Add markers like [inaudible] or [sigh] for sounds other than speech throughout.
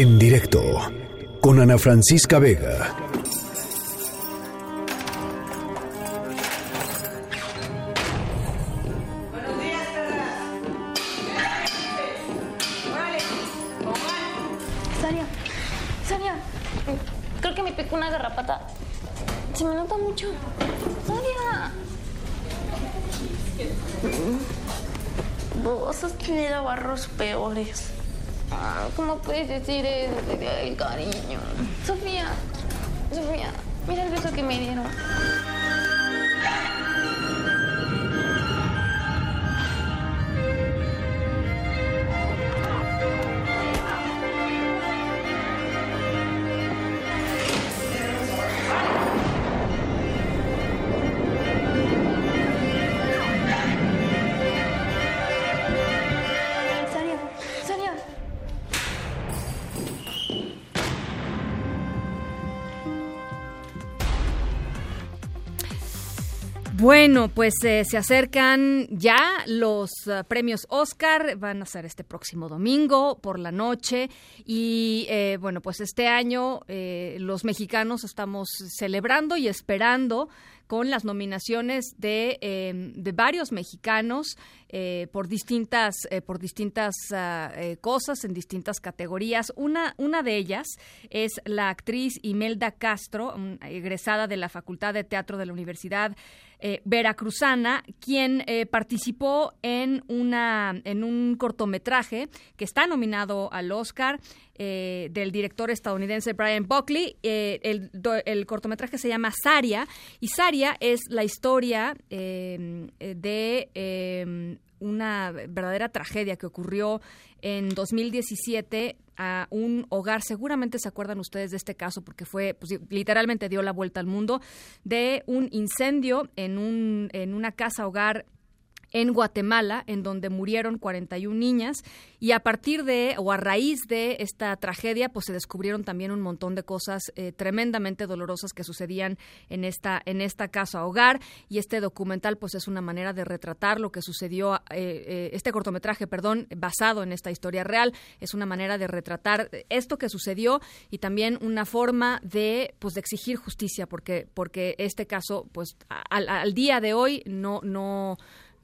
En directo con Ana Francisca Vega. Sania, Sania, creo que me picó una garrapata. Se me nota mucho. Sania. Vos has tenido barros peores. Ah, ¿Cómo puedes decir eso? El cariño. Sofía, Sofía, mira el beso que me dieron. Bueno, pues eh, se acercan ya los eh, premios Oscar, van a ser este próximo domingo por la noche y eh, bueno, pues este año eh, los mexicanos estamos celebrando y esperando con las nominaciones de, eh, de varios mexicanos eh, por distintas eh, por distintas eh, cosas en distintas categorías. Una una de ellas es la actriz Imelda Castro, egresada de la Facultad de Teatro de la Universidad Veracruzana, quien participó en una en un cortometraje que está nominado al Oscar eh, del director estadounidense Brian Buckley. El, el cortometraje se llama Saria y Saria es la historia eh, eh, de eh, una verdadera tragedia que ocurrió en 2017 a un hogar, seguramente se acuerdan ustedes de este caso porque fue, pues, literalmente dio la vuelta al mundo, de un incendio en, un, en una casa hogar en Guatemala, en donde murieron 41 niñas, y a partir de, o a raíz de esta tragedia, pues se descubrieron también un montón de cosas eh, tremendamente dolorosas que sucedían en esta, en esta casa hogar, y este documental, pues es una manera de retratar lo que sucedió, eh, eh, este cortometraje, perdón, basado en esta historia real, es una manera de retratar esto que sucedió y también una forma de, pues, de exigir justicia, porque, porque este caso, pues, al, al día de hoy no, no,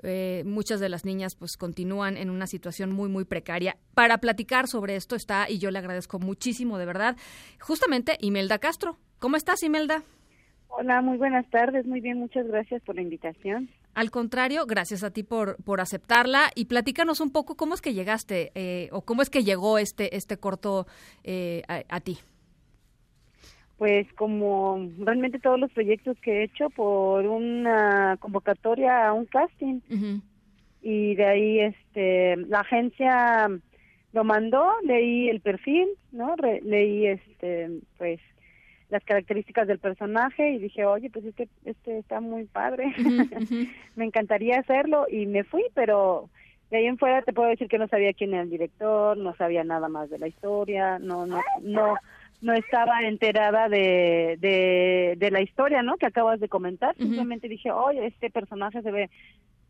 eh, muchas de las niñas pues continúan en una situación muy muy precaria. Para platicar sobre esto está y yo le agradezco muchísimo de verdad justamente Imelda Castro. ¿Cómo estás Imelda? Hola, muy buenas tardes. Muy bien, muchas gracias por la invitación. Al contrario, gracias a ti por, por aceptarla y platícanos un poco cómo es que llegaste eh, o cómo es que llegó este, este corto eh, a, a ti. Pues como realmente todos los proyectos que he hecho por una convocatoria a un casting y de ahí este la agencia lo mandó, leí el perfil, ¿no? Re- leí este pues las características del personaje y dije, "Oye, pues este este está muy padre." [laughs] Me encantaría hacerlo y me fui, pero de ahí en fuera te puedo decir que no sabía quién era el director, no sabía nada más de la historia, no no no no estaba enterada de, de, de la historia, ¿no? Que acabas de comentar. Simplemente dije, oye, este personaje se ve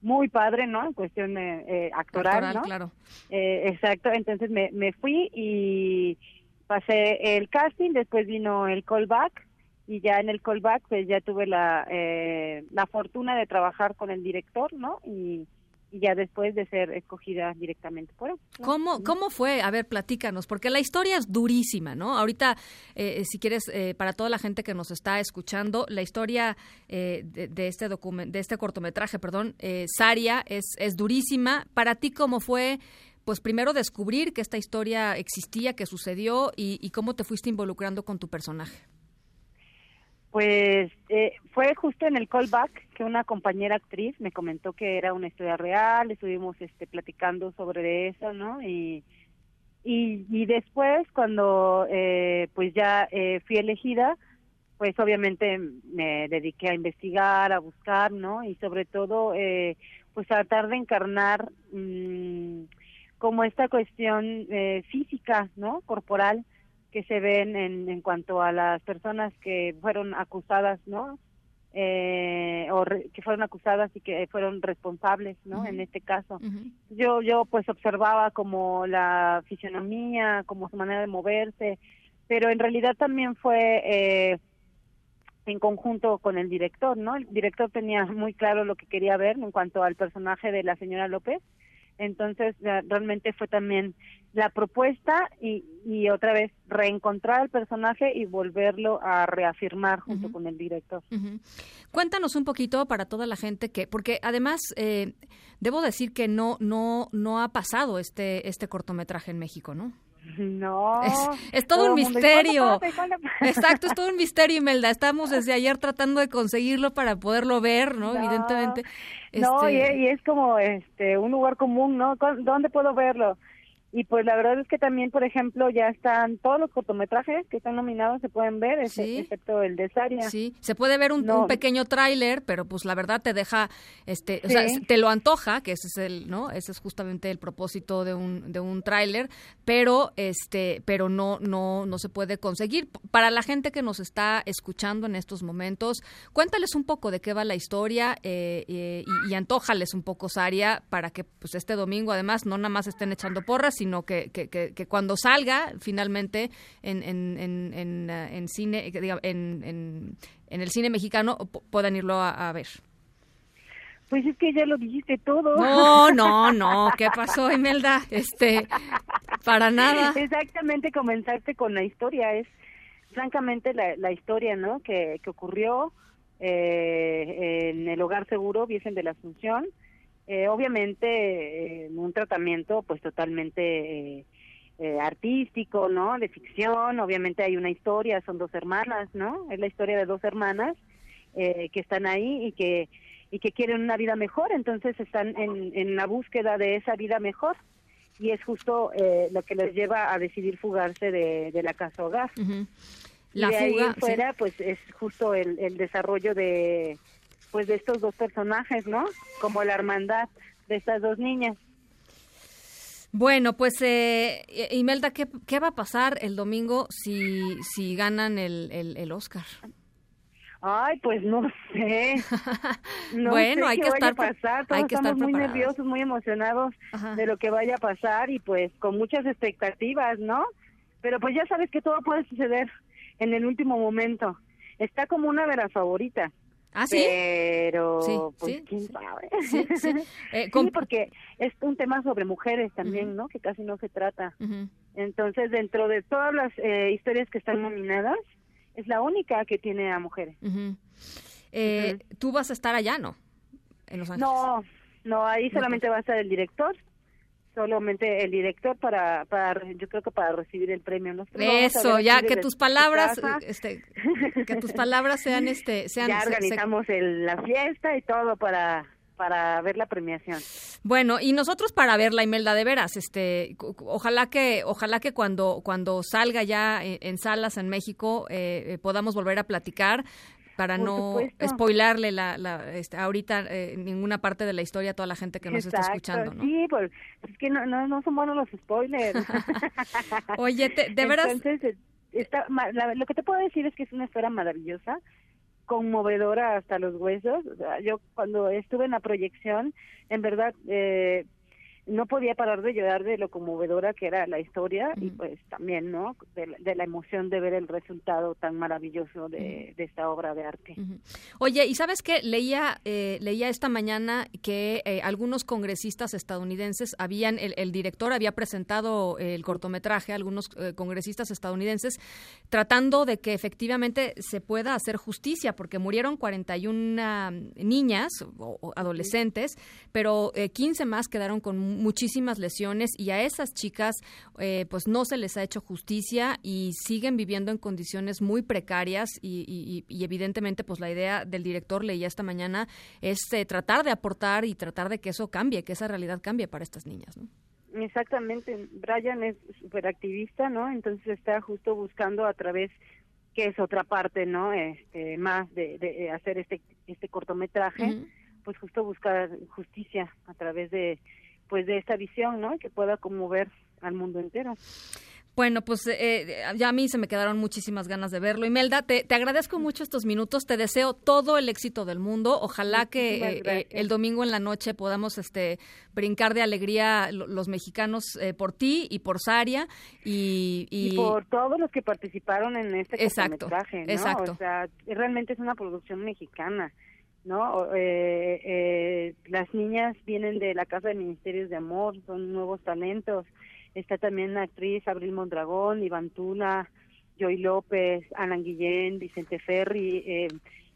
muy padre, ¿no? En cuestión eh, eh, actoral, Actoral, ¿no? claro. Eh, exacto, entonces me, me fui y pasé el casting, después vino el callback y ya en el callback pues ya tuve la, eh, la fortuna de trabajar con el director, ¿no? Y, y ya después de ser escogida directamente por él. ¿no? ¿Cómo, ¿Cómo fue? A ver, platícanos, porque la historia es durísima, ¿no? Ahorita, eh, si quieres, eh, para toda la gente que nos está escuchando, la historia eh, de, de este de este cortometraje, perdón, eh, Saria, es, es durísima. Para ti, ¿cómo fue? Pues primero descubrir que esta historia existía, que sucedió y, y cómo te fuiste involucrando con tu personaje. Pues eh, fue justo en el callback que una compañera actriz me comentó que era una historia real, estuvimos este, platicando sobre eso, ¿no? Y, y, después cuando eh, pues ya eh, fui elegida, pues obviamente me dediqué a investigar, a buscar, ¿no? Y sobre todo, eh, pues tratar de encarnar mm, como esta cuestión eh, física, ¿no? Corporal que se ven en, en cuanto a las personas que fueron acusadas, ¿no? eh, o que fueron acusadas y que fueron responsables, ¿no? En este caso. Yo yo pues observaba como la fisionomía, como su manera de moverse, pero en realidad también fue eh, en conjunto con el director, ¿no? El director tenía muy claro lo que quería ver en cuanto al personaje de la señora López entonces, realmente fue también la propuesta y, y otra vez reencontrar al personaje y volverlo a reafirmar junto con el director. Cuéntanos un poquito para toda la gente que, porque además eh, debo decir que no, no, no ha pasado este, este cortometraje en México, ¿no? [laughs] No. Es, todo, un misterio. [laughs] Exacto, es todo un misterio, Imelda. Estamos desde ayer tratando de conseguirlo para poderlo ver, ¿no? Evidentemente. No, y, este y, es como este un lugar común, ¿no? ¿Dónde puedo verlo? Y pues la verdad es que también, por ejemplo, ya están todos los cortometrajes que están nominados, se pueden ver, excepto el de Saria. Sí, se puede ver un, pequeño tráiler, pero pues la verdad te deja, este, o sea, te lo antoja, que ese es el, ¿no? Ese es justamente el propósito de un, de un tráiler, pero, este, pero no, no, no se puede conseguir. Para la gente que nos está escuchando en estos momentos, cuéntales un poco de qué va la historia eh, eh, y, y antójales un poco, Saria, para que pues este domingo además no nada más estén echando porras, sino que, que, que, cuando salga finalmente en, en, en, en, cine, en, en, el cine mexicano puedan irlo a, ver. Pues es que ya lo dijiste todo. No, no, no. ¿Qué pasó, Imelda? Este, para nada. Exactamente, comenzaste con la historia. Es francamente la, la historia, ¿no? Que, que ocurrió eh, en el hogar seguro, Virgen de la Asunción, eh, obviamente en un tratamiento pues totalmente eh, eh, artístico, ¿no? De ficción, obviamente hay una historia, son dos hermanas, ¿no? Es la historia de dos hermanas eh, que están ahí y que y que quieren una vida mejor, entonces están en, en la búsqueda de esa vida mejor y es justo eh, lo que les lleva a decidir fugarse de, de la casa hogar. La de fuga, ahí fuera, pues es justo el, el desarrollo de pues de estos dos personajes, ¿no? Como la hermandad de estas dos niñas. Bueno, pues eh, Imelda, ¿qué, ¿qué, va a pasar el domingo si, si ganan el, el, Oscar? Ay, pues no sé. [laughs] No bueno, hay, que estar, pasar. Todos estamos muy nerviosos, muy emocionados de lo que vaya a pasar y pues con muchas expectativas, ¿no? Pero pues ya sabes que todo puede suceder en el último momento. Está como una de las favoritas. ¿Ah, sí? Pero, pues, quién sabe. Sí, [laughs] eh, porque es un tema sobre mujeres también, ¿no? Que casi no se trata. Entonces, dentro de todas las eh, historias que están nominadas, es la única que tiene a mujeres. Eh, ¿Tú vas a estar allá, no? En Los Ángeles. No, no, ahí solamente va a estar el director solamente el director para, para yo creo que para recibir el premio eso ya que tus palabras este que tus palabras sean este [laughs] sean ya organizamos la fiesta y todo para para ver la premiación. Bueno, y nosotros para ver la Imelda de veras, este, ojalá que, ojalá que cuando, cuando salga ya en, salas en México eh, eh, podamos volver a platicar para no spoilarle la, la este, ahorita eh, ninguna parte de la historia a toda la gente que nos está escuchando, ¿no? Sí, pues es que no, no, son buenos los spoilers. [laughs] Oye, de veras... Entonces, está, lo que te puedo decir es que es una esfera maravillosa, conmovedora hasta los huesos. yo cuando estuve en la proyección, en verdad... Eh, no podía parar de llorar de lo conmovedora que era la historia y pues también, ¿no? De, la emoción de ver el resultado tan maravilloso de, esta obra de arte. Oye, ¿y sabes qué? Leía, eh, leía esta mañana que eh, algunos congresistas estadounidenses habían, el, director había presentado el cortometraje, algunos eh, congresistas estadounidenses, tratando de que efectivamente se pueda hacer justicia, porque murieron 41 niñas o, adolescentes, pero 15 más quedaron con muchísimas lesiones y a esas chicas eh, pues no se les ha hecho justicia y siguen viviendo en condiciones muy precarias y, evidentemente pues la idea del director leía esta mañana es eh, tratar de aportar y tratar de que eso cambie, que esa realidad cambie para estas niñas, ¿no? Exactamente, Brian es súper activista, ¿no? Entonces está justo buscando a través que es otra parte, ¿no? Este, más de, hacer este este cortometraje, pues justo buscar justicia a través de pues de esta visión, ¿no? Que pueda conmover al mundo entero. Bueno, pues eh, ya a mí se me quedaron muchísimas ganas de verlo. Imelda, te, te agradezco mucho estos minutos, te deseo todo el éxito del mundo. Ojalá que eh, eh, el domingo en la noche podamos este, brincar de alegría los mexicanos por ti y por Saria. Y, y... por todos los que participaron en este exacto, ¿no? Exacto. O sea, realmente es una producción mexicana. ¿No? Eh, las niñas vienen de la Casa de Ministerios de Amor, son nuevos talentos. Está también la actriz Abril Mondragón, Iván Tuna, Joy López, Ana Guillén, Vicente Ferri. Eh,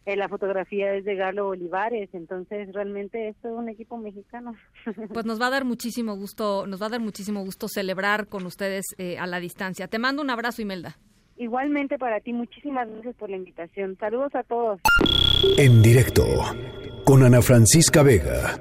eh, la fotografía es de Galo Olivares, entonces realmente es todo un equipo mexicano. [laughs] Pues nos va a dar muchísimo gusto, nos va a dar muchísimo gusto celebrar con ustedes eh, a la distancia. Te mando un abrazo, Imelda. Igualmente para ti, muchísimas gracias por la invitación. Saludos a todos. En directo con Ana Francisca Vega.